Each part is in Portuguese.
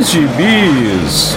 Bis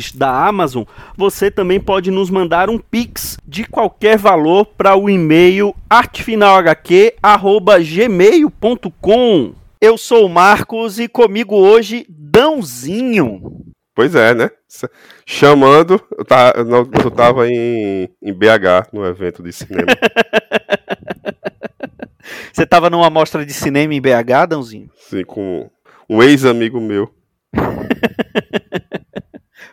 da Amazon, você também pode nos mandar um pix de qualquer valor para o e-mail artefinalhq@gmail.com. Eu sou o Marcos e comigo hoje Dãozinho. Pois é, né? Chamando, eu, tá, eu tava em, em BH, no evento de cinema. Você tava numa mostra de cinema em BH, Dãozinho? Sim, com um ex-amigo meu.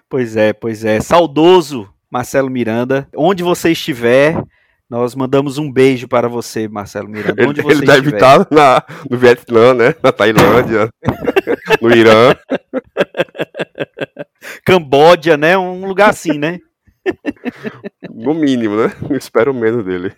pois é, pois é. Saudoso Marcelo Miranda. Onde você estiver, nós mandamos um beijo para você, Marcelo Miranda. Onde ele, ele deve estar na, no Vietnã, né? Na Tailândia, no Irã. Camboja, né? Um lugar assim, né? No mínimo, né? Eu espero menos dele.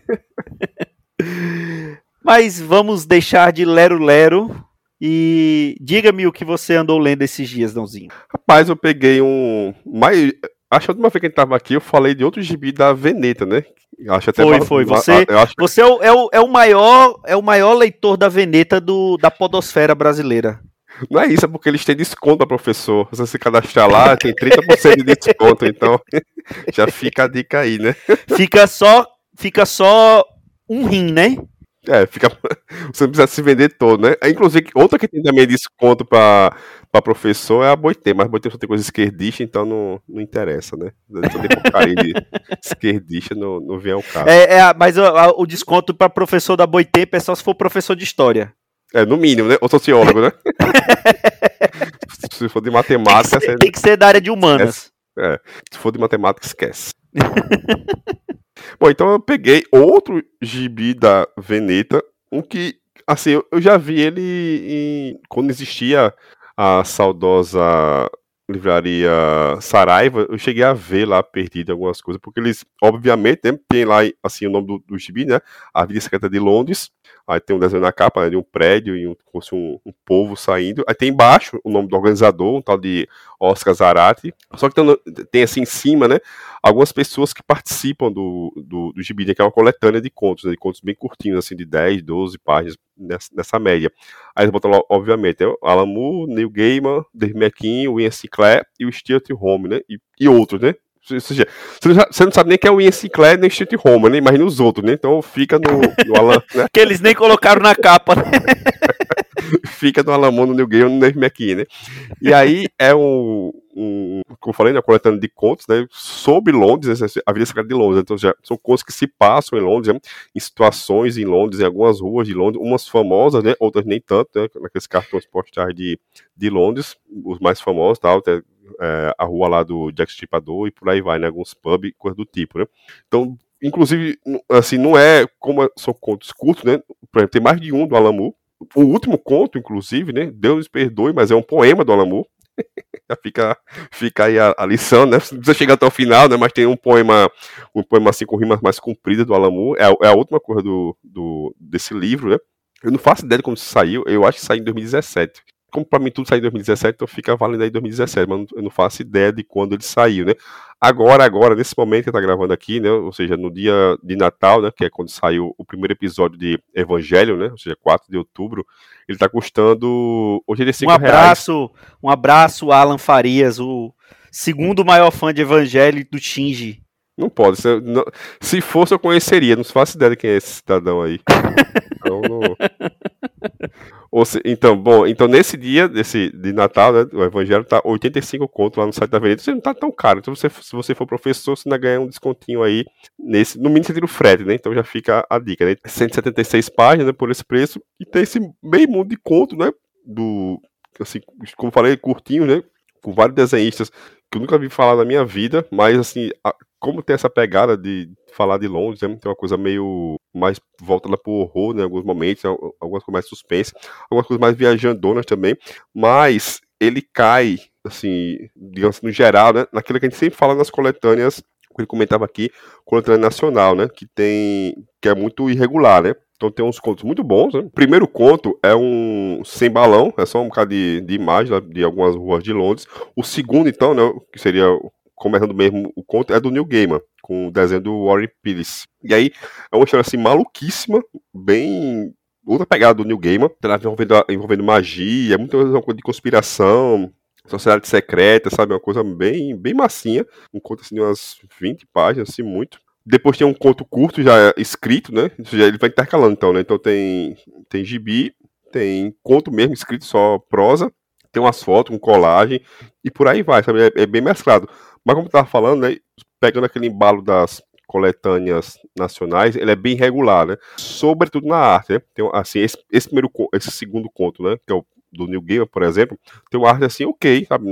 Mas vamos deixar de lero-lero e diga-me o que você andou lendo esses dias, Dãozinho. Rapaz, eu peguei um. Mais... Acho que a última vez que a gente tava aqui, eu falei de outro gibi da Veneta, né? Acho até foi, uma... foi. Você, acho... você é, o, é, o, é, o, maior, é o maior leitor da Veneta do, da podosfera brasileira. Não é isso, é porque eles têm desconto professor. Se você se cadastrar lá, tem 30% de desconto, então já fica a dica aí, né? Fica só, fica só um rim, né? É, fica. Você não precisa se vender todo, né? Inclusive, outra que tem também desconto para para professor é a Boitê, mas Boitê só tem coisa esquerdista, então não, não interessa, né? Só tem porcaria de esquerdista, não, não vem ao caso. É, é mas o, o desconto para professor da Boitê é só se for professor de história. É, no mínimo, né? Ou sociólogo, né? se for de matemática. Tem que ser, tem que ser da área de humanas. É, se for de matemática, esquece. Bom, então eu peguei outro gibi da Veneta, um que, assim, eu, já vi ele em, quando existia a saudosa livraria Saraiva, eu cheguei a ver lá perdido algumas coisas, porque eles, obviamente, né, tem lá assim o nome do, do gibi, né? A Vida Secreta de Londres. Aí tem um desenho na capa né, de um prédio e um, como se um, um povo saindo. Aí tem embaixo o nome do organizador, um tal de Oscar Zarate. Só que tem, assim em cima, né? Algumas pessoas que participam do, do, do gibi, né, que é uma coletânea de contos, né, de contos bem curtinhos, assim, de 10, 12 páginas nessa, nessa média. Aí eles botam lá, obviamente, né, Alan Moore, Neil Gaiman, Dave McKean, o Ian Sinclair e o Stuart Home, né? E, e outros, né? Ou seja, você não sabe nem quem é o Ian Sinclair nem o Stuart Home, né? Imagina os outros, né? Então fica no, no Alan. Né? que eles nem colocaram na capa, né? fica no Alan Moore, no Neil Gaiman, no McKean, né? E aí é um, um, como eu falei, né, coletando de contos, né, sobre Londres, né, a vida secreta de Londres. Então, já são contos que se passam em Londres, né, em situações em Londres, em algumas ruas de Londres, umas famosas, né, outras nem tanto, né, naqueles cartões postais de, de Londres, os mais famosos, tal, até, é, a rua lá do Jack Stripador e por aí vai, né, alguns pubs, coisa do tipo, né. Então, inclusive, assim, não é como são contos curtos, né, por exemplo, tem mais de um do Alamu, o último conto, inclusive, né, Deus perdoe, mas é um poema do Alamu, já fica, fica aí a, a, lição, né? Não precisa chegar até o final, né? Mas tem um poema, um poema assim com rimas mais compridas do Alamu. É, é a última coisa do, do, desse livro, né? Eu não faço ideia de como isso saiu, eu acho que saiu em 2017. Como pra mim tudo saiu em 2017, então fica valendo aí 2017, mas eu não faço ideia de quando ele saiu, né? Agora, agora, nesse momento que tá gravando aqui, né? Ou seja, no dia de Natal, né? Que é quando saiu o primeiro episódio de Evangelho, né? Ou seja, 4 de outubro, ele tá custando. Hoje ele é 5 um abraço, reais. Um abraço, Alan Farias, o segundo maior fã de Evangelho do Shinji. Não pode. Se, não, se fosse, eu conheceria. Não faço ideia de quem é esse cidadão aí. Então, não... se, então, bom, então nesse dia desse, de Natal, né, o Evangelho tá 85 conto lá no site da Avenida. Você não tá tão caro. Então, você, se você for professor, você ainda ganha um descontinho aí. Nesse, no mínimo, você tira o frete, né? Então já fica a dica, né? 176 páginas né, por esse preço. E tem esse meio mundo de conto, né? Do. Assim, como falei, curtinho, né? Com vários desenhistas que eu nunca vi falar na minha vida, mas assim, como tem essa pegada de falar de Londres, né, tem uma coisa meio mais voltada pro horror, né, em alguns momentos, algumas coisas mais suspense, algumas coisas mais viajandonas também, mas ele cai, assim, digamos assim, no geral, né, naquilo que a gente sempre fala nas coletâneas, que ele comentava aqui, coletânea nacional, né, que tem, que é muito irregular, né, então tem uns contos muito bons. Né? O primeiro conto é um sem balão, é só um bocado de, de imagem de algumas ruas de Londres. O segundo, então, né, que seria começando mesmo o conto, é do Neil Gaiman, com o desenho do Warren Phillips. E aí é uma história assim maluquíssima, bem outra pegada do Neil Gaiman, tá envolvendo, envolvendo magia, muita coisa de conspiração, sociedade secreta, sabe? Uma coisa bem, bem massinha. Um conto assim de umas 20 páginas, assim, muito. Depois tem um conto curto já escrito, né? Já ele vai intercalando, então, né? Então tem, tem gibi, tem conto mesmo escrito, só prosa, tem umas fotos, um colagem, e por aí vai, sabe? É, é bem mesclado. Mas como eu tava falando, né? Pegando aquele embalo das coletâneas nacionais, ele é bem regular, né? Sobretudo na arte, né? Tem, assim, esse, esse primeiro, esse segundo conto, né? Que é o do New Gamer, por exemplo, tem uma arte assim, ok, sabe?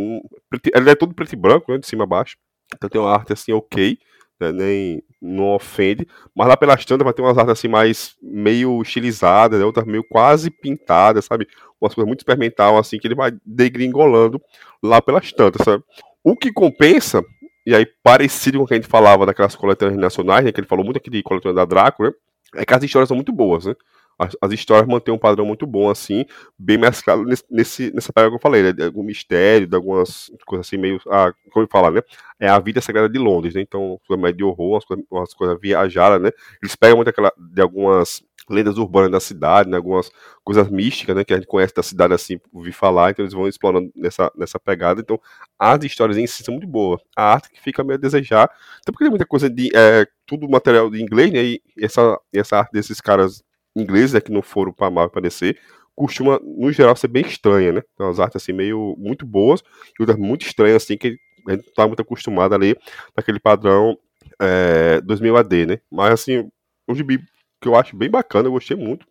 Ele é todo preto e branco, né? De cima a baixo. Então tem uma arte assim, ok né, nem não ofende, mas lá pelas tantas vai ter umas artes assim mais meio estilizadas, né, outras meio quase pintadas, sabe? Umas coisas muito experimental assim que ele vai degringolando lá pelas tantas, sabe? O que compensa, e aí parecido com o que a gente falava daquelas coletâneas nacionais, né, que ele falou muito aqui de coletânea da Drácula, é que as histórias são muito boas, né? as, as, histórias mantêm um padrão muito bom, assim, bem mesclado nesse, nesse, nessa pegada que eu falei, né? De algum mistério, de algumas coisas assim, meio. Ah, como eu falar, né? É a vida sagrada de Londres, né? Então, coisa mais de horror, umas coisas, umas coisas viajadas, né? Eles pegam muito aquela, de algumas lendas urbanas da cidade, né? algumas coisas místicas, né? Que a gente conhece da cidade assim, ouvir falar, então eles vão explorando nessa, nessa pegada. Então, as histórias em si são muito boas. A arte que fica meio a desejar, até porque tem muita coisa de. É, tudo material de inglês, né? E essa, essa arte desses caras ingleses é que não foram para Marvel aparecer, costuma, no geral, ser bem estranha, né? Então, as artes, assim, meio, muito boas, e outras muito estranhas, assim, que a gente tá muito acostumado a ler naquele padrão é, 2000 AD, né? Mas, assim, um gibi que eu acho bem bacana, eu gostei muito,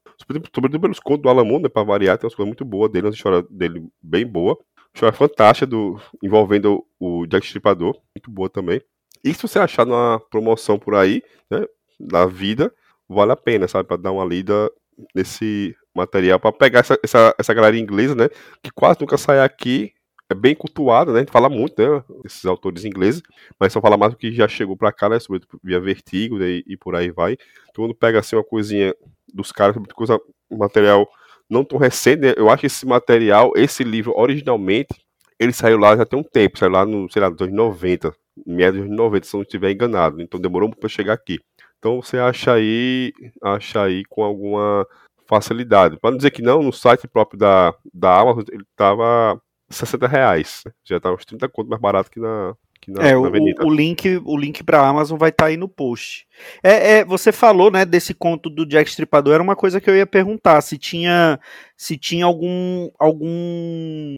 sobretudo pelos contos do Alan né, pra variar, tem umas coisas muito boas dele, uma história dele bem boa, história fantástica do, envolvendo o Jack Stripador, muito boa também. E se você achar numa promoção por aí, né, da vida, vale a pena, sabe? Para dar uma lida nesse material, para pegar essa, essa, essa galera inglesa, né? Que quase nunca sai aqui. É bem cultuado, né? A gente fala muito, né? Esses autores ingleses, mas só fala mais do que já chegou para cá, né? Sobre via Vertigo né, e por aí vai. Então, quando pega assim uma coisinha dos caras, coisa, material não tão recente, né? Eu acho esse material, esse livro, originalmente, ele saiu lá já tem um tempo, saiu lá no, sei lá, nos anos 90, meados de 90, se não estiver enganado. Então demorou para chegar aqui. Então você acha aí, acha aí com alguma facilidade. Para não dizer que não, no site próprio da, da Amazon ele estava 60 reais. Já estava uns 30 conto mais barato que na, que na, é, na Avenida. O, o link, o link para Amazon vai estar tá aí no post. É, é, você falou, né, desse conto do Jack Stripador, era uma coisa que eu ia perguntar, se tinha, se tinha algum, algum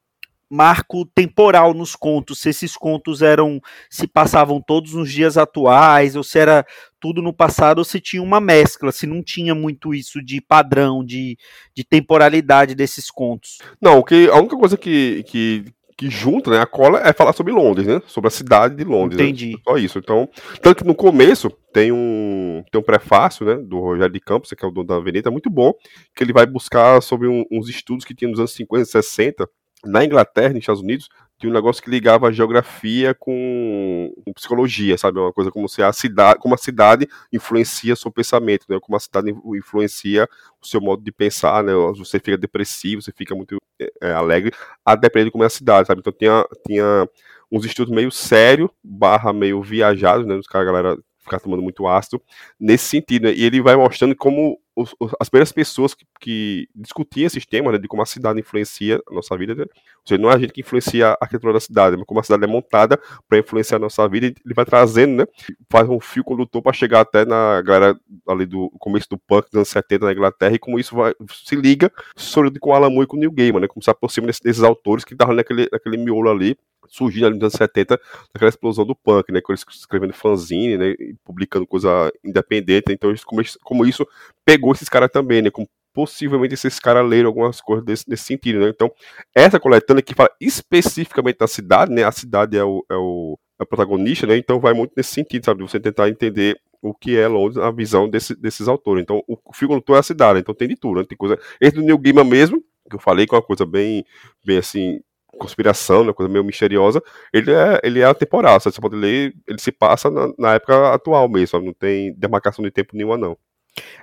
marco temporal nos contos, se esses contos eram se passavam todos nos dias atuais ou se era tudo no passado ou se tinha uma mescla, se não tinha muito isso de padrão, de, de temporalidade desses contos. Não, que a única coisa que, que, que junta, né, a cola é falar sobre Londres, né, sobre a cidade de Londres. Né? Entendi. Né? Só isso. Então, tanto que no começo tem um tem um prefácio, né, do Rogério de Campos, que é o dono da Avenida, muito bom, que ele vai buscar sobre um, uns estudos que tinha nos anos 50 e 60 na Inglaterra, nos Estados Unidos, tinha um negócio que ligava a geografia com, com psicologia, sabe? Uma coisa como se a cidade, como a cidade influencia seu pensamento, né? Como a cidade influencia o seu modo de pensar, né? Você fica depressivo, você fica muito é, é alegre, a depender de como é a cidade, sabe? Então tinha, tinha uns estudos meio sério, barra meio viajados, né? Os caras, galera ficar tomando muito ácido, nesse sentido, né? E ele vai mostrando como os, as primeiras pessoas que, que, discutiam esses temas, né, de como a cidade influencia a nossa vida, né? ou seja, não é a gente que influencia a arquitetura da cidade, mas como a cidade é montada para influenciar a nossa vida, ele vai trazendo, né, faz um fio condutor para chegar até na galera ali do começo do punk dos anos 70 na Inglaterra, e como isso vai, se liga sobre com o Alan Moore e com o Neil Gaiman, né, como se aproxima desses, desses autores que estavam naquele, naquele miolo ali, surgindo ali nos anos 70, naquela explosão do punk, né, com eles escrevendo fanzine, né, publicando coisa independente, então como, como isso pegou esses caras também, né, como possivelmente esses caras leram algumas coisas desse, nesse sentido, né, então essa coletânea que fala especificamente da cidade, né, a cidade é o, é o, é o protagonista, né, então vai muito nesse sentido, sabe, você tentar entender o que é Londres, a visão desse, desses autores. Então, o filme é a cidade, então tem de tudo, né? Tem coisa. Esse do Neil Gaiman mesmo, que eu falei, que é uma coisa bem, bem assim, conspiração, né, coisa meio misteriosa, ele é, ele é atemporal, você pode ler, ele se passa na, na época atual mesmo, não tem demarcação de tempo nenhuma não.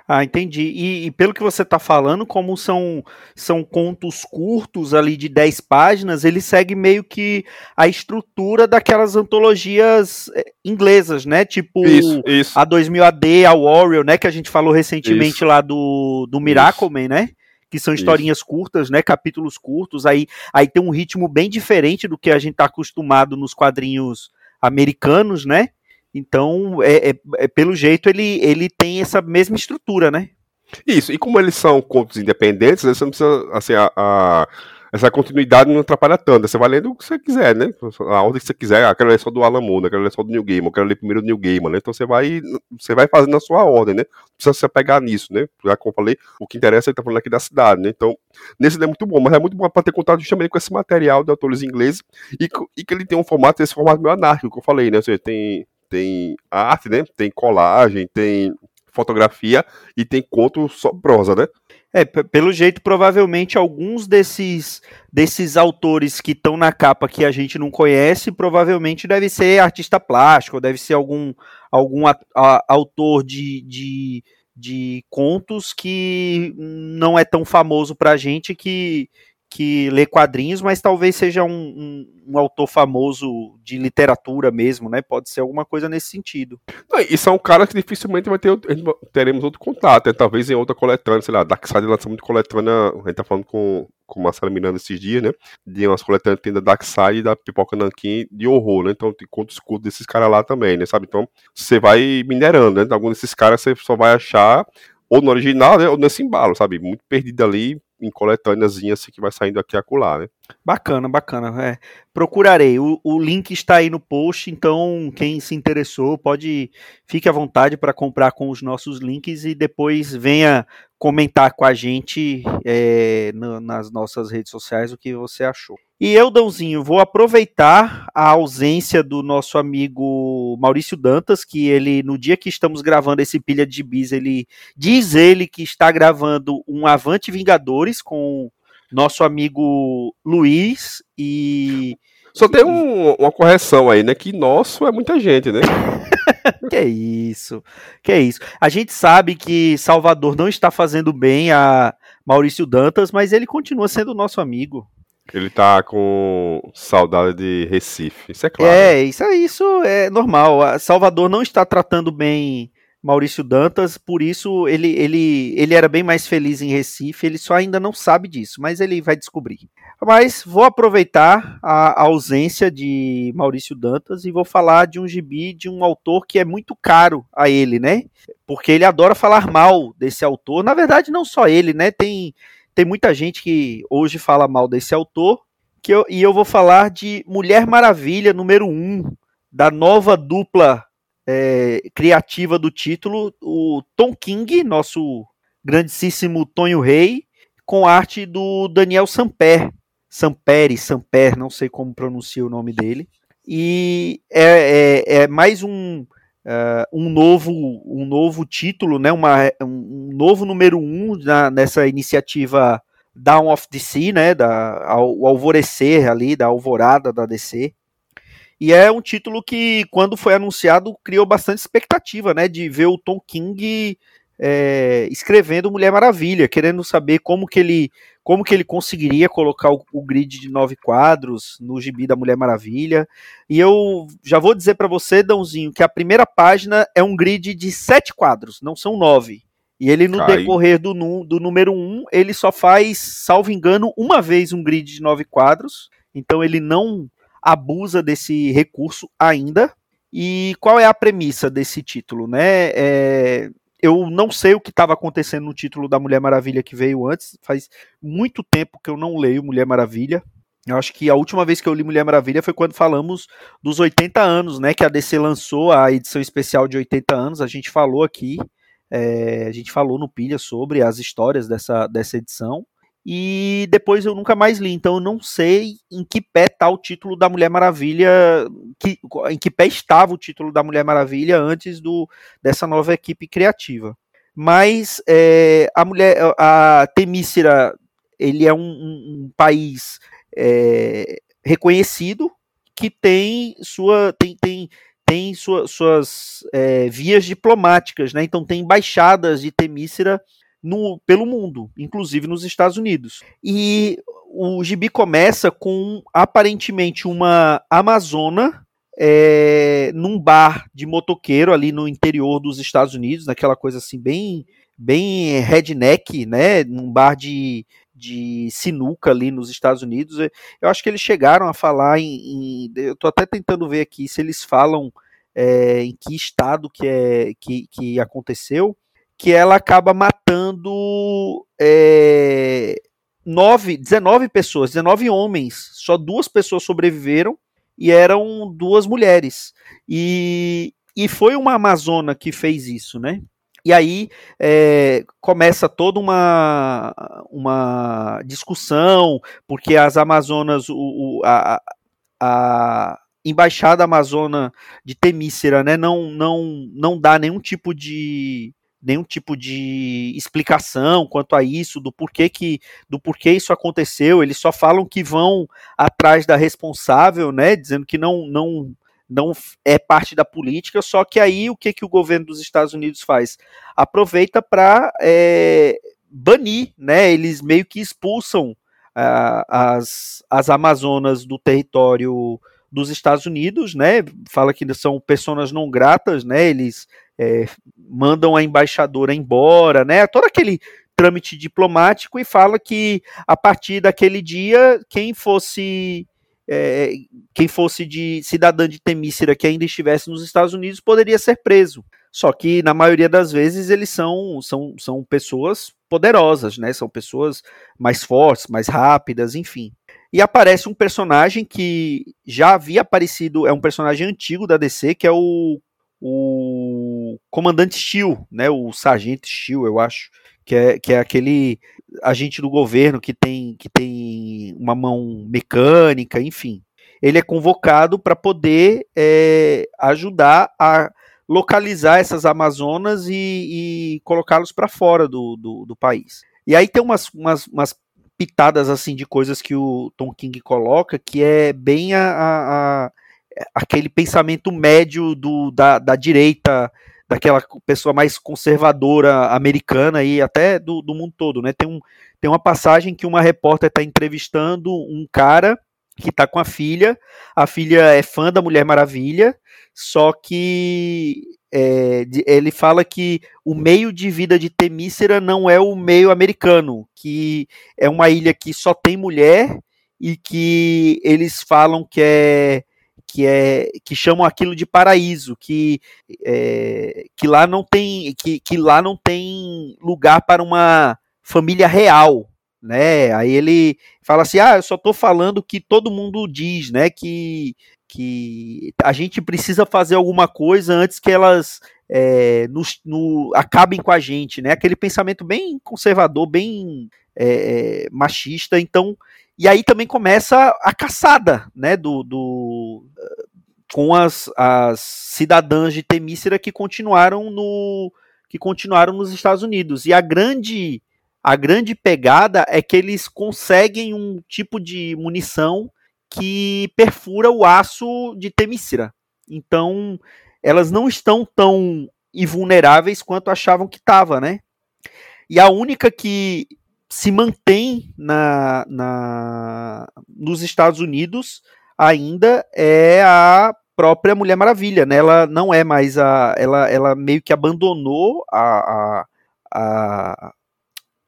Ah, entendi. E, e, pelo que você está falando, como são, são contos curtos ali de 10 páginas, ele segue meio que a estrutura daquelas antologias eh, inglesas, né? Tipo isso, isso. a 2000 AD, a Warrior, né? Que a gente falou recentemente isso. lá do, do Miracle Man, né? Que são historinhas Isso. curtas, né, capítulos curtos, aí, aí tem um ritmo bem diferente do que a gente está acostumado nos quadrinhos americanos, né? Então, é, é, é, pelo jeito, ele, ele tem essa mesma estrutura, né? Isso, e como eles são contos independentes, você não precisa, assim, a, a essa continuidade não atrapalha tanto. Você vai lendo o que você quiser, né? A ordem que você quiser. Ah, quero ler só do Alan Moore, quero ler só do New Game, quero ler primeiro do New Game, né? Então você vai, você vai fazendo a sua ordem, né? Precisa se apegar nisso, né? Já como eu falei, o que interessa é ele tá falando aqui da cidade, né? Então, nesse é muito bom, mas é muito bom para ter contato justamente com esse material de autores ingleses e, e que ele tem um formato, esse formato meio anárquico, que eu falei, né? Ou seja, tem, tem arte, né? Tem colagem, tem fotografia e tem conto só prosa, né? É, pelo jeito, provavelmente alguns desses, desses autores que estão na capa que a gente não conhece, provavelmente deve ser artista plástico, deve ser algum, algum a, a, autor de, de, de contos que não é tão famoso pra gente que, que lê quadrinhos, mas talvez seja um, um, um, autor famoso de literatura mesmo, né? Pode ser alguma coisa nesse sentido. Não, e são caras que dificilmente vai ter, teremos outro contato, né? talvez em outra coletânea, sei lá, Darkseid lança muito coletânea, a gente tá falando com, com o Marcelo Miranda esses dias, né? De umas coletâneas tem da Darkseid e da Pipoca Nankin de horror, né? Então tem contos curtos desses caras lá também, né? Sabe? Então você vai minerando, né? Alguns desses caras você só vai achar ou no original, né? Ou nesse embalo, sabe? Muito perdido ali, em coletâneazinha assim que vai saindo aqui e acolá, né? Bacana, bacana. É. Procurarei. O, o link está aí no post, então quem se interessou pode fique à vontade para comprar com os nossos links e depois venha comentar com a gente é, no, nas nossas redes sociais o que você achou. E eu, Dãozinho, vou aproveitar a ausência do nosso amigo Maurício Dantas, que ele, no dia que estamos gravando esse pilha de bis, ele diz ele que está gravando um Avante Vingadores com nosso amigo Luiz e. Só tem um, uma correção aí, né? Que nosso é muita gente, né? que isso, que isso. A gente sabe que Salvador não está fazendo bem a Maurício Dantas, mas ele continua sendo nosso amigo. Ele tá com saudade de Recife, isso é claro. É, isso é, isso é normal. Salvador não está tratando bem Maurício Dantas, por isso ele, ele, ele era bem mais feliz em Recife, ele só ainda não sabe disso, mas ele vai descobrir. Mas vou aproveitar a ausência de Maurício Dantas e vou falar de um gibi de um autor que é muito caro a ele, né? Porque ele adora falar mal desse autor. Na verdade, não só ele, né? Tem tem muita gente que hoje fala mal desse autor, que eu, e eu vou falar de Mulher Maravilha número 1, um, da nova dupla é, criativa do título, o Tom King, nosso grandíssimo Tonho Rei, com arte do Daniel Samper, Sampere, Samper, não sei como pronuncia o nome dele. E é, é, é mais um, uh, um, novo, um novo título, né, uma, um novo número um na, nessa iniciativa Dawn of DC, né, da, o alvorecer ali, da alvorada da DC. E é um título que, quando foi anunciado, criou bastante expectativa, né, de ver o Tom King é, escrevendo Mulher Maravilha, querendo saber como que ele, como que ele conseguiria colocar o, o, grid de nove quadros no gibi da Mulher Maravilha. E eu já vou dizer para você, Dãozinho, que a primeira página é um grid de sete quadros, não são nove. E ele, no Cai. decorrer do, do número um, ele só faz, salvo engano, uma vez um grid de nove quadros. Então ele não abusa desse recurso ainda. E qual é a premissa desse título, né? É, eu não sei o que estava acontecendo no título da Mulher Maravilha que veio antes. Faz muito tempo que eu não leio Mulher Maravilha. Eu acho que a última vez que eu li Mulher Maravilha foi quando falamos dos 80 anos, né? Que a DC lançou a edição especial de 80 anos. A gente falou aqui, é, a gente falou no Pilha sobre as histórias dessa, dessa edição e depois eu nunca mais li, então eu não sei em que pé está o título da Mulher Maravilha, que, em que pé estava o título da Mulher Maravilha antes do, dessa nova equipe criativa. Mas é, a mulher, a Temícera, ele é um, um, um país é, reconhecido que tem sua tem, tem, tem sua, suas é, vias diplomáticas, né? Então tem embaixadas de Temícera no, pelo mundo, inclusive nos Estados Unidos. E o gibi começa com aparentemente uma amazona é, num bar de motoqueiro ali no interior dos Estados Unidos, naquela coisa assim bem bem redneck, né, num bar de, de sinuca ali nos Estados Unidos. Eu acho que eles chegaram a falar em, em eu estou até tentando ver aqui se eles falam é, em que estado que é que, que aconteceu, que ela acaba matando é, nove, 19 pessoas, 19 homens. Só duas pessoas sobreviveram e eram duas mulheres. E, e foi uma amazona que fez isso, né? E aí é, começa toda uma, uma discussão, porque as Amazonas, o, o a, a embaixada amazona de Temícera, né, não, não, não dá nenhum tipo de, nenhum tipo de explicação quanto a isso, do porquê que do porquê isso aconteceu. Eles só falam que vão atrás da responsável, né, dizendo que não não não é parte da política, só que aí o que, que o governo dos Estados Unidos faz? Aproveita para é, banir, né? Eles meio que expulsam uh, as, as Amazonas do território dos Estados Unidos, né? Fala que são pessoas não gratas, né? Eles é, mandam a embaixadora embora, né? Todo aquele trâmite diplomático e fala que a partir daquele dia quem fosse é, quem fosse de cidadã de Temícera que ainda estivesse nos Estados Unidos poderia ser preso. Só que na maioria das vezes eles são, são, são pessoas poderosas, né? São pessoas mais fortes, mais rápidas, enfim. E aparece um personagem que já havia aparecido, é um personagem antigo da DC, que é o o comandante Steel, né, o sargento Steel, eu acho, que é, que é aquele agente do governo que tem, que tem uma mão mecânica, enfim. Ele é convocado para poder é, ajudar a localizar essas Amazonas e, e colocá-los para fora do, do, do, país. E aí tem umas, umas, umas, pitadas assim de coisas que o Tom King coloca que é bem a, a aquele pensamento médio do, da, da direita, daquela pessoa mais conservadora americana e até do, do mundo todo, né? Tem, um, tem uma passagem que uma repórter está entrevistando um cara que está com a filha, a filha é fã da Mulher Maravilha, só que é, ele fala que o meio de vida de Temícera não é o meio americano, que é uma ilha que só tem mulher e que eles falam que é que é que chamam aquilo de paraíso, que é, que lá não tem que, que lá não tem lugar para uma família real, né? Aí ele fala assim: "Ah, eu só estou falando que todo mundo diz, né, que que a gente precisa fazer alguma coisa antes que elas é, nos, no, acabem com a gente, né? Aquele pensamento bem conservador, bem é, machista. Então, e aí também começa a caçada, né, do, do com as, as cidadãs de Temícera que continuaram no que continuaram nos Estados Unidos. E a grande A grande pegada é que eles conseguem um tipo de munição que perfura o aço de Temícera. Então, elas não estão tão invulneráveis quanto achavam que estava, né? E a única que se mantém na, na, nos Estados Unidos ainda é a própria Mulher Maravilha, né? Ela não é mais a. Ela, ela meio que abandonou a, a, a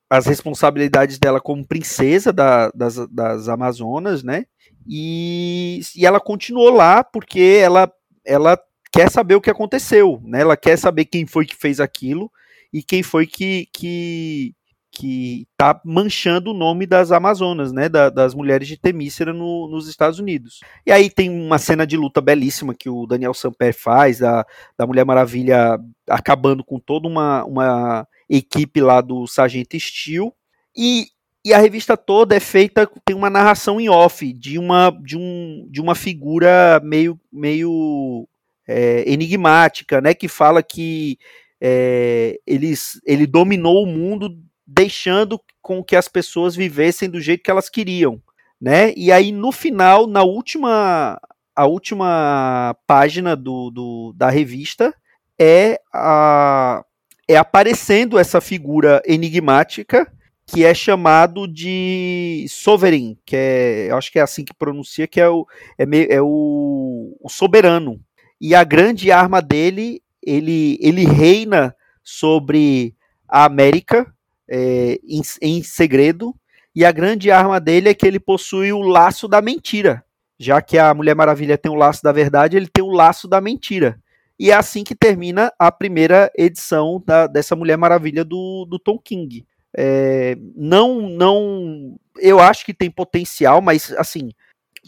as responsabilidades dela como princesa da, das, das Amazonas, né? E, e ela continuou lá porque ela, ela quer saber o que aconteceu, né? Ela quer saber quem foi que fez aquilo e quem foi que, que, que tá manchando o nome das Amazonas, né, da, das mulheres de Temícera no, nos Estados Unidos. E aí tem uma cena de luta belíssima que o Daniel Samper faz, da, da Mulher Maravilha acabando com toda uma, uma equipe lá do Sargento Steel, e, e a revista toda é feita, tem uma narração em off de uma, de um, de uma figura meio, meio é, enigmática, né, que fala que é, eles, ele dominou o mundo deixando com que as pessoas vivessem do jeito que elas queriam, né? E aí no final, na última a última página do, do da revista é a é aparecendo essa figura enigmática que é chamado de Sovereign, que é, eu acho que é assim que pronuncia, que é o, é, meio, é o, o soberano. E a grande arma dele, ele, ele reina sobre a América, é, em, em segredo, e a grande arma dele é que ele possui o laço da mentira. Já que a Mulher Maravilha tem o laço da verdade, ele tem o laço da mentira. E é assim que termina a primeira edição da, dessa Mulher Maravilha do, do Tom King. É, não, não, eu acho que tem potencial, mas assim,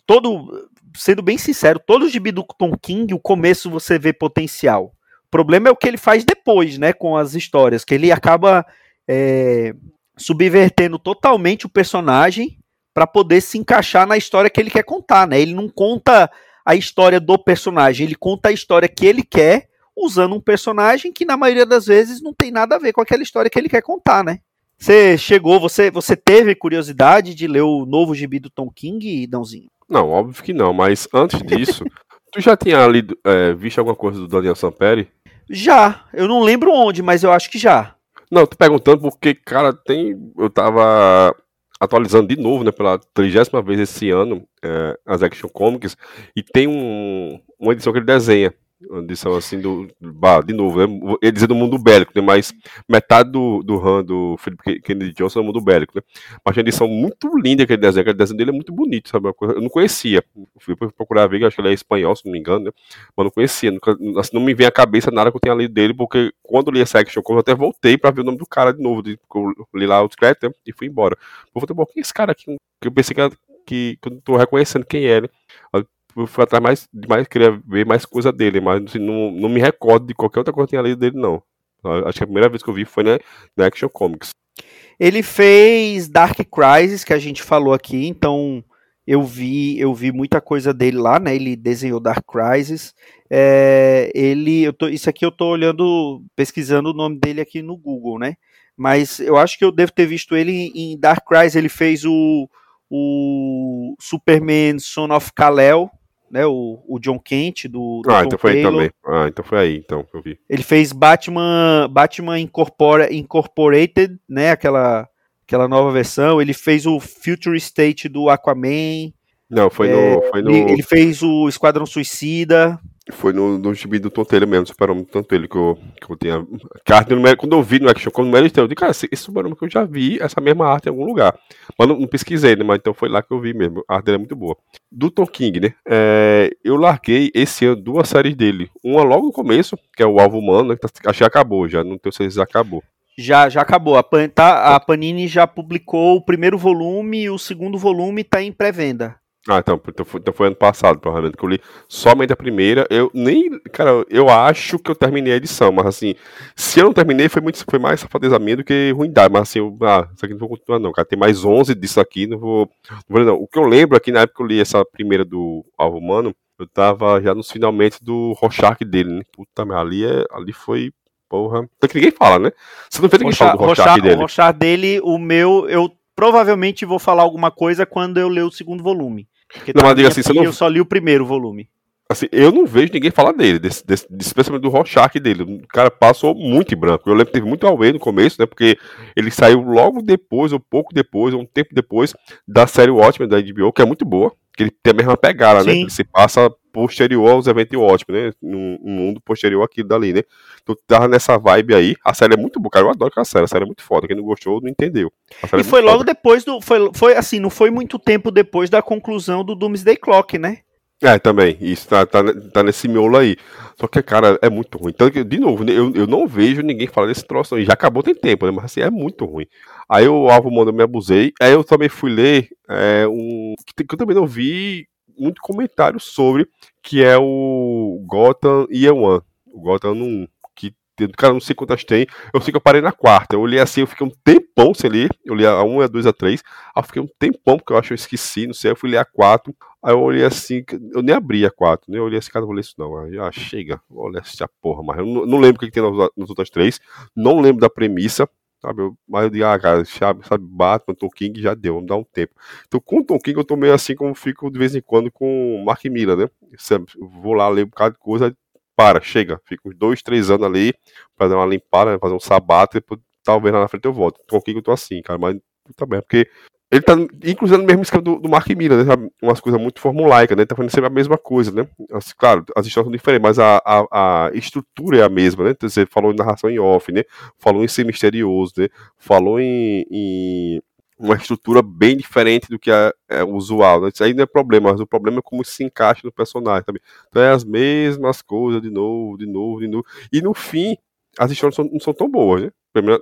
todo, sendo bem sincero, todo o gibi do Tom King, o começo você vê potencial. O problema é o que ele faz depois, né, com as histórias, que ele acaba é, subvertendo totalmente o personagem para poder se encaixar na história que ele quer contar, né? Ele não conta a história do personagem, ele conta a história que ele quer usando um personagem que na maioria das vezes não tem nada a ver com aquela história que ele quer contar, né? Você chegou, você, você teve curiosidade de ler o novo gibi do Tom King, Dãozinho? Não, óbvio que não, mas antes disso, tu já tinha lido, é, visto alguma coisa do Daniel Samperi? Já, eu não lembro onde, mas eu acho que já. Não, tô perguntando porque, cara, tem. Eu tava atualizando de novo, né, pela trigésima vez esse ano, é, as Action Comics, e tem um, uma edição que ele desenha edição assim do. Bah, de novo, né? Ele dizer do mundo bélico, né? Mas metade do, do RAM do Philip Kennedy Johnson é o mundo bélico, né? Mas uma edição muito linda que ele desenha, aquele desenho dele é muito bonito, sabe? Eu não conhecia. Fui procurar ver, acho que ele é espanhol, se não me engano, né? Mas não conhecia. Nunca, assim, não me vem à cabeça nada que eu tenha lido dele, porque quando eu li essa Action eu até voltei pra ver o nome do cara de novo. porque eu li lá o crédito né? e fui embora. Eu falei, bom, quem é esse cara aqui? Que eu pensei que, que, que eu não tô reconhecendo quem é, né? Eu fui atrás mais, mais, queria ver mais coisa dele, mas assim, não, não me recordo de qualquer outra coisa que tinha lido dele, não. Acho que a primeira vez que eu vi foi na, na Action Comics. Ele fez Dark Crisis, que a gente falou aqui, então eu vi eu vi muita coisa dele lá, né? Ele desenhou Dark Crisis. É, ele, eu tô, isso aqui eu tô olhando, pesquisando o nome dele aqui no Google, né? Mas eu acho que eu devo ter visto ele em Dark Crisis. Ele fez o, o Superman Son of Kal-El, né, o, o John Kent do, do Ah, Tom então foi Taylor. aí também. Ah, então foi aí, então, que eu vi. Ele fez Batman, Batman Incorpora, Incorporated, né, aquela aquela nova versão. Ele fez o Future State do Aquaman. Não, foi é, no, foi no. Ele fez o Esquadrão Suicida. Foi no, no gibi do Tonteiro mesmo, Super-Homem do Tonteiro, que eu, que eu tinha. Carta numérica, quando eu vi no Action Comics numérico, eu disse, cara, esse, esse Super-Homem que eu já vi, essa mesma arte em algum lugar. Mas não, não, pesquisei, né? Mas então foi lá que eu vi mesmo. A arte dele é muito boa. Do Tom King, né? É, eu larguei esse ano duas séries dele. Uma logo no começo, que é o Alvo Humano, né, que tá, que acabou já, não tenho certeza se acabou. Já, já acabou. A, tá, a Panini já publicou o primeiro volume e o segundo volume está em pré-venda. Ah, então, então, foi, então foi ano passado, provavelmente, que eu li somente a primeira. Eu nem. Cara, eu acho que eu terminei a edição, mas assim, se eu não terminei, foi muito foi mais safadezamento do que ruindade. Mas assim, eu, ah, isso aqui não vou continuar, não, cara. Tem mais 11 disso aqui, não vou. Não vou não. O que eu lembro aqui na época que eu li essa primeira do Alvo Humano, eu tava já nos finalmente do Rorschach dele, né? Puta, ali, é, ali foi porra. Então que ninguém fala, né? Você não vê ninguém falar do Rorschach dele. O Rorschach dele, o meu, eu provavelmente vou falar alguma coisa quando eu ler o segundo volume. Porque não, mas diga assim, não... eu só li o primeiro volume. Assim, eu não vejo ninguém falar dele, desse, desse, especialmente do Rorschach dele. O cara passou muito em branco. Eu lembro que teve muito away no começo, né? Porque ele saiu logo depois, ou pouco depois, ou um tempo depois, da série Watchmen da HBO, que é muito boa. Que ele tem a mesma pegada, né? Ele se passa posterior aos eventos Watchmen, né? Num, mundo posterior àquilo dali, né? Então tava nessa vibe aí. A série é muito boa, cara. Eu adoro aquela série. A série é muito foda. Quem não gostou, não entendeu. E é foi logo foda. depois do. Foi, foi assim, não foi muito tempo depois da conclusão do Doomsday Clock, né? É, também. Isso tá, tá, tá, nesse miolo aí. Só que, cara, é muito ruim. Então, de novo, né, eu, eu não vejo ninguém falar desse troço aí. Já acabou tem tempo, né? Mas assim, é muito ruim. Aí o Alvo Manda me abusei. Aí eu também fui ler é, um. Que eu também não vi muito comentário sobre, que é o Gotham Year One. O Gotham 1 cara, não sei quantas tem. Eu sei que eu parei na quarta. Eu olhei assim, eu fiquei um tempão sem ler. Eu li a 1, a 2, a 3. Aí eu fiquei um tempão, porque eu acho que eu esqueci, não sei. Eu fui ler a 4. Aí eu olhei assim, eu nem abri a 4, né? Eu olhei assim, cara, não vou ler isso não. Aí, ah, chega, ler essa porra. Mas eu não, não lembro o que, que tem nas, nas, outras três. Não lembro da premissa. Sabe, eu, mas eu digo, ah, cara, sabe, sabe, Batman, Tom King já deu, vamos dar um tempo. Então, com o Tom King, eu tô meio assim como fico de vez em quando com o Mark Miller, né? Vou lá ler um bocado de coisa, para, chega, fica uns dois, três anos ali, pra dar uma limpada, fazer um sabato, e depois talvez lá na frente eu volto. O que eu tô assim, cara, mas também, porque ele tá, inclusive, no mesmo esquema do, do Mark Miller, né, sabe? umas coisas muito formulaicas, né, ele tá fazendo sempre a mesma coisa, né, claro, as histórias são diferentes, mas a, a, a, estrutura é a mesma, né, então, você falou em narração em off, né, falou em ser misterioso, né, falou em, em uma estrutura bem diferente do que é, é usual. Né? Isso aí não é problema, mas o problema é como se encaixa no personagem. Sabe? Então é as mesmas coisas de novo, de novo, de novo. E no fim, as histórias não são, não são tão boas, né?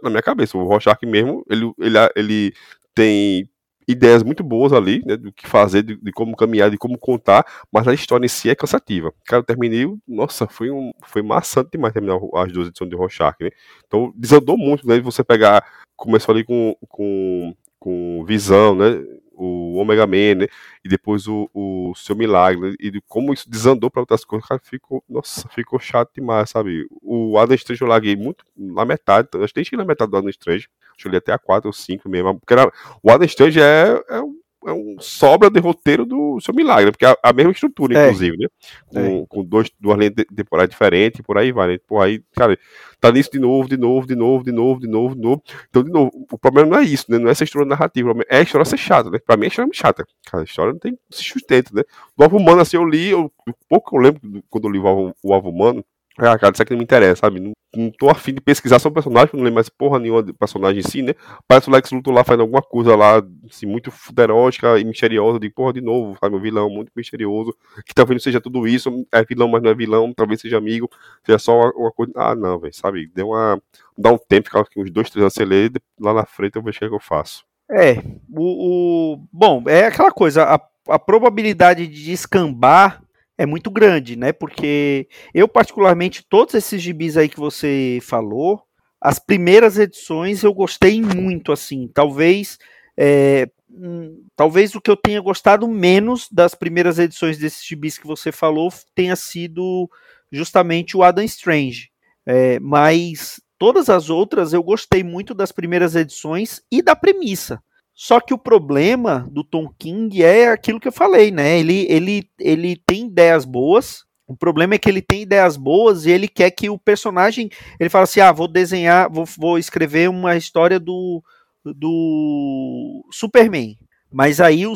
Na minha cabeça. O Rorschach mesmo, ele, ele, ele tem ideias muito boas ali, né, do que fazer, de, de, como caminhar, de como contar, mas a história em si é cansativa. Cara, eu terminei, nossa, foi um, foi maçante demais terminar as duas edições de Rorschach, né? Então, desandou muito, né, você pegar, começou ali com, com com Visão, né? O Omega Man, né? E depois o, o Seu Milagre, né? e como isso desandou para outras coisas, cara, ficou, nossa, ficou chato demais, sabe? O Adam Strange eu larguei muito na metade, acho que na metade do Adam Strange, acho eu até a 4 ou 5 mesmo, porque era, o Adam Strange é, é um é um sobra de roteiro do seu milagre, porque é a, mesma estrutura, é. inclusive, né? Com, é. com dois, duas linhas de temporada diferentes, por aí vai, né? Por aí, cara, tá nisso de novo, de novo, de novo, de novo, de novo, de novo. Então, de novo, o problema não é isso, né? Não é essa história narrativa, é a história ser chata, né? Pra mim a história é muito chata. Cara, a história não tem se sustento, né? O Alvo Humano, assim, eu li, eu, pouco que eu lembro quando eu li o Alvo, o Alvo Humano, ah, cara, isso aqui não me interessa, sabe? Não, não tô afim de pesquisar sobre o personagem, não lembro mais porra nenhuma do personagem em si, né? Parece o Lex Luthor lá fazendo alguma coisa lá, assim, muito fuderótica e misteriosa, de porra, de novo, sabe? Um vilão muito misterioso, que talvez não seja tudo isso, é vilão, mas não é vilão, talvez seja amigo, seja só uma, uma coisa. Ah, não, velho, sabe? Deu uma. Dá um tempo, ficar uns dois, três anos sem ler, lá na frente eu vejo o que, é que eu faço. É, o, o. Bom, é aquela coisa, a, a probabilidade de descambar é muito grande, né? Porque eu, particularmente, todos esses gibis aí que você falou, as primeiras edições eu gostei muito, assim. Talvez. É, hum, talvez o que eu tenha gostado menos das primeiras edições desses gibis que você falou tenha sido justamente o Adam Strange. É, mas todas as outras eu gostei muito das primeiras edições e da premissa. Só que o problema do Tom King é aquilo que eu falei, né? Ele, ele, ele tem ideias boas. O problema é que ele tem ideias boas e ele quer que o personagem. Ele fala assim: ah, vou desenhar, vou, vou escrever uma história do, do Superman. Mas aí o,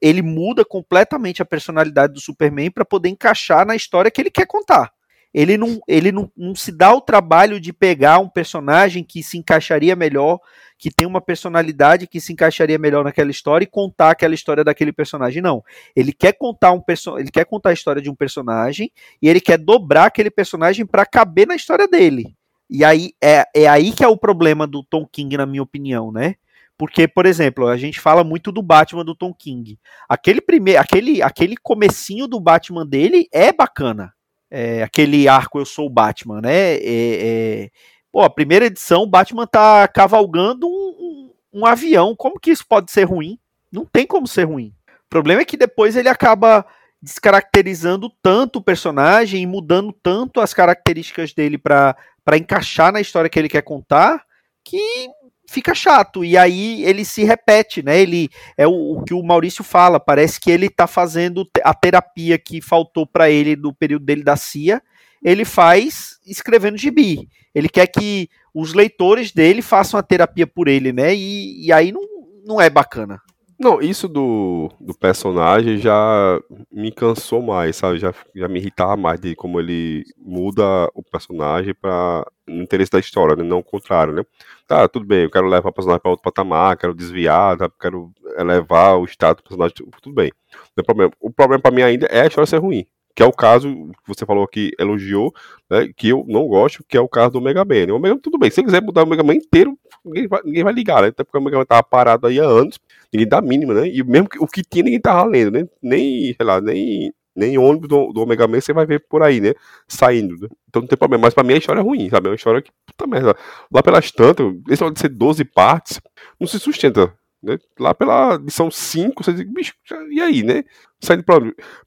ele muda completamente a personalidade do Superman para poder encaixar na história que ele quer contar ele não, ele não, não se dá o trabalho de pegar um personagem que se encaixaria melhor, que tem uma personalidade que se encaixaria melhor naquela história e contar aquela história daquele personagem. Não. Ele quer contar um ele quer contar a história de um personagem e ele quer dobrar aquele personagem para caber na história dele. E aí é, é aí que é o problema do Tom King, na minha opinião, né? Porque, por exemplo, a gente fala muito do Batman do Tom King. Aquele primeiro, aquele, aquele comecinho do Batman dele é bacana é, aquele arco Eu Sou o Batman, né? É, é, pô, a primeira edição, o Batman tá cavalgando um, um, um, avião. Como que isso pode ser ruim? Não tem como ser ruim. O problema é que depois ele acaba descaracterizando tanto o personagem e mudando tanto as características dele para encaixar na história que ele quer contar, que fica chato. E aí ele se repete, né? Ele é o, o que o Maurício fala, parece que ele tá fazendo a terapia que faltou para ele no período dele da CIA, ele faz escrevendo gibi. Ele quer que os leitores dele façam a terapia por ele, né? E, e aí não, não é bacana. Não, isso do, do personagem já me cansou mais, sabe? Já, já me irritava mais de como ele muda o personagem para no interesse da história, né? não o contrário, né? Tá, tudo bem, eu quero levar o personagem para outro patamar, quero desviar, tá? quero elevar o status do personagem, tudo bem. Não problema. O problema para mim ainda é a história ser ruim que é o caso que você falou que elogiou, né, que eu não gosto, que é o caso do Mega Man. O Mega Man, tudo bem, se você quiser mudar o Mega Man inteiro, ninguém vai, ninguém vai ligar, né? Até porque o Mega Man tava parado aí há anos, ninguém dá mínima, né? E mesmo que, o que tinha, ninguém tava lendo, né? Nem, sei lá, nem, nem ônibus do, do Man você vai ver por aí, né? Saindo. Né? Então não tem problema. Mas pra mim a história é ruim, sabe? É uma história que, puta merda. Lá pelas tantas, esse pode ser 12 partes, não se sustenta. Né? Lá pela edição 5, você diz, bicho, e aí, né? Saindo pra.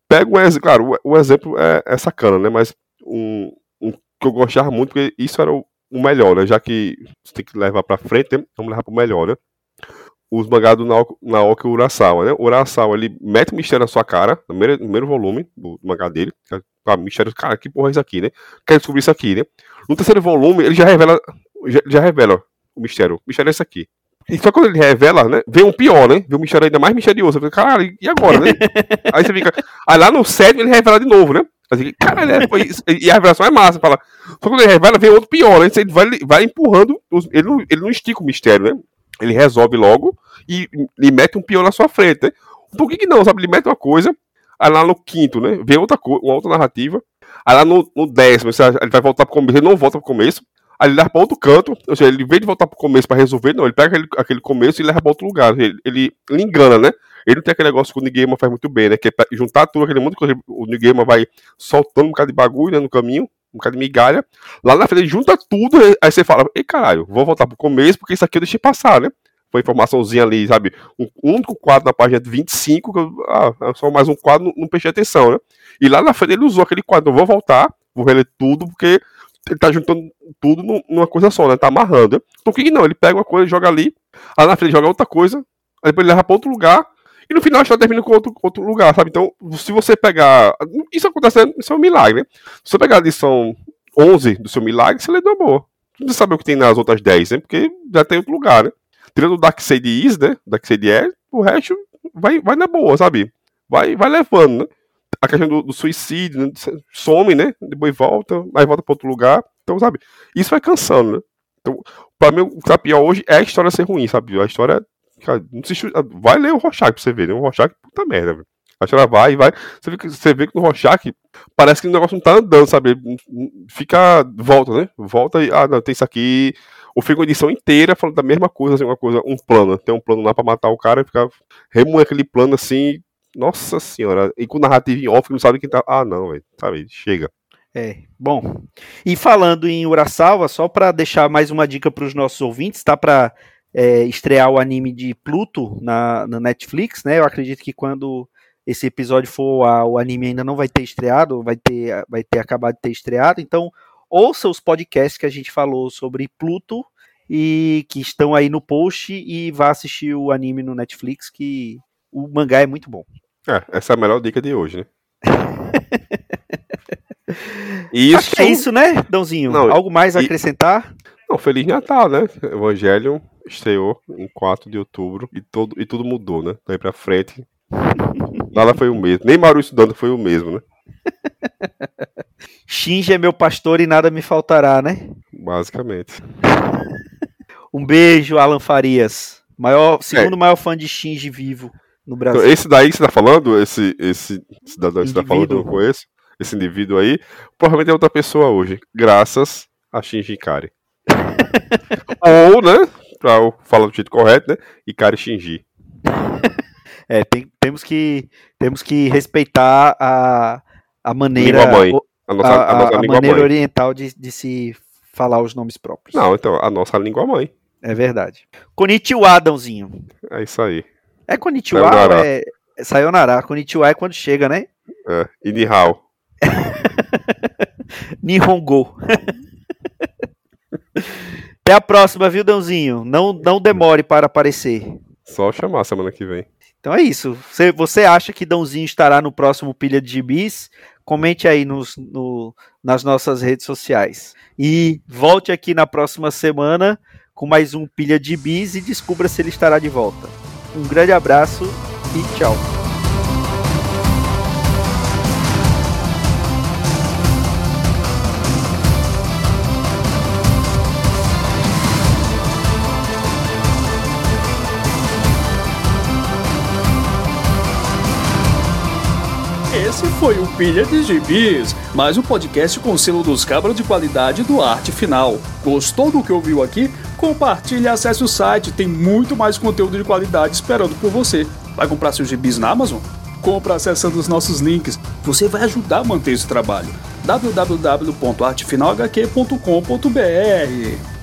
Pega um exemplo, claro, o, o, exemplo é, é sacana, né? Mas um, um, que eu gostava muito, porque isso era o, o melhor, né? Já que você tem que levar pra frente, né? vamos levar pro melhor, né? Os mangás do Naoki Urasawa, né? O Urasawa, ele mete o mistério na sua cara, no primeiro, no primeiro volume do, do mangá dele. Ah, mistério, cara, que porra é isso aqui, né? Quer descobrir isso aqui, né? No terceiro volume, ele já revela, já, já revela o mistério. O mistério é esse aqui. E só quando ele revela, né? Vem um pior, né? Vem um mistério ainda mais misterioso. Fica, cara, e agora, né? aí você fica. Aí lá no sétimo ele revela de novo, né? Assim, caralho, é, foi. E a revelação é massa. Fala. Só quando ele revela, vem outro pior, né? Ele vai, vai empurrando. Os, ele, não, ele não estica o mistério, né? Ele resolve logo e, e mete um pior na sua frente, né? Por que, que não, sabe? Ele mete uma coisa, aí lá no quinto, né? Vem outra, uma outra narrativa. Aí lá no, no décimo, ele vai voltar pro começo, ele não volta pro começo. Aí ele leva pra outro canto, ou seja, ele em vez de voltar pro começo pra resolver, não, ele pega aquele, aquele começo e leva pra outro lugar. Ele, ele, ele engana, né? Ele não tem aquele negócio que o Gamer faz muito bem, né? Que é juntar tudo aquele mundo que o Gamer vai soltando um bocado de bagulho né, no caminho, um bocado de migalha. Lá na frente ele junta tudo, aí você fala, ei caralho, vou voltar pro começo porque isso aqui eu deixei passar, né? Foi informaçãozinha ali, sabe? Um único quadro na página 25, que eu, ah, é só mais um quadro, não, não prestei atenção, né? E lá na frente ele usou aquele quadro, eu vou voltar, vou reler tudo, porque ele tá juntando tudo numa coisa só, né? Tá amarrando. Né? Por que não? Ele pega uma coisa, joga ali, aí na frente joga outra coisa, aí depois ele leva pra outro lugar, e no final a história termina com outro, outro lugar, sabe? Então, se você pegar. Isso acontece, isso é um milagre, né? Se você pegar a lição 11 do seu milagre, você lê uma boa. Não precisa saber o que tem nas outras 10, né? Porque já tem outro lugar, né? Tirando o Darkseid Is, né? Darkseid é, o resto vai, vai na boa, sabe? Vai, vai levando, né? A questão do, do suicídio, né? some, né? Depois volta, aí volta para outro lugar. Então, sabe? Isso vai cansando, né? Então, pra mim, o tá pior hoje é a história ser ruim, sabe? A história. Cara, não se, vai ler o Rorschach pra você ver, né? O Rorschach, puta merda, velho. A história vai e vai. Você vê, que, você vê que no Rorschach parece que o negócio não tá andando, sabe? Fica. Volta, né? Volta e. Ah, não, tem isso aqui. Ou fica uma edição inteira falando da mesma coisa, assim, uma coisa, um plano. Tem um plano lá pra matar o cara e ficar remoendo aquele plano assim nossa senhora, e com narrativa em off, não sabe quem tá. Ah, não, velho, sabe? Chega. É, bom. E falando em Urasawa, só para deixar mais uma dica para os nossos ouvintes, tá para é, estrear o anime de Pluto na, na, Netflix, né? Eu acredito que quando esse episódio for, a, o anime ainda não vai ter estreado, vai ter, vai ter acabado de ter estreado. Então, ouça os podcasts que a gente falou sobre Pluto e que estão aí no post e vá assistir o anime no Netflix, que o mangá é muito bom. É, essa é a melhor dica de hoje, né? isso... Acho que é isso, né, Dãozinho? Não, Algo mais a e... acrescentar? Não, Feliz Natal, né? Evangelho estreou em 4 de outubro e, todo, e tudo mudou, né? Daí pra frente, nada foi o mesmo. Nem Maurício Dando foi o mesmo, né? Shinji é meu pastor e nada me faltará, né? Basicamente. um beijo, Alan Farias. Maior, segundo é. maior fã de Shinji vivo no Brasil. Então, esse daí que você tá falando, esse, esse cidadão que você tá falando, eu não conheço, esse indivíduo aí, provavelmente é outra pessoa hoje, graças a Shinji Ikari. Ou, né, pra eu falar do jeito correto, né, Ikari Shinji. é, tem, temos, que, temos que respeitar a, a maneira... Língua mãe. A, nossa, a, a, nossa a maneira mãe. oriental de, de se falar os nomes próprios. Não, então, a nossa língua mãe. É verdade. Konnichiwa, Adãozinho. É isso aí. É Konnichiwa Sayonara. é Sayonara. Konnichiwa é quando chega, né? É, e Nihao. Nihongo. Até a próxima, viu, Dãozinho? Não, não demore para aparecer. Só chamar semana que vem. Então é isso. Você, você acha que Dãozinho estará no próximo Pilha de Gibis? Comente aí nos, no, nas nossas redes sociais. E volte aqui na próxima semana com mais um Pilha de Bis e descubra se ele estará de volta. Um grande abraço e tchau. Esse foi o Pilha de Gibis, mais um podcast com selo dos cabras de qualidade do Arte Final. Gostou do que ouviu aqui? Compartilhe e acesse o site, tem muito mais conteúdo de qualidade esperando por você. Vai comprar seus gibis na Amazon? Compra acessando os nossos links. Você vai ajudar a manter esse trabalho. www.artefinalhq.com.br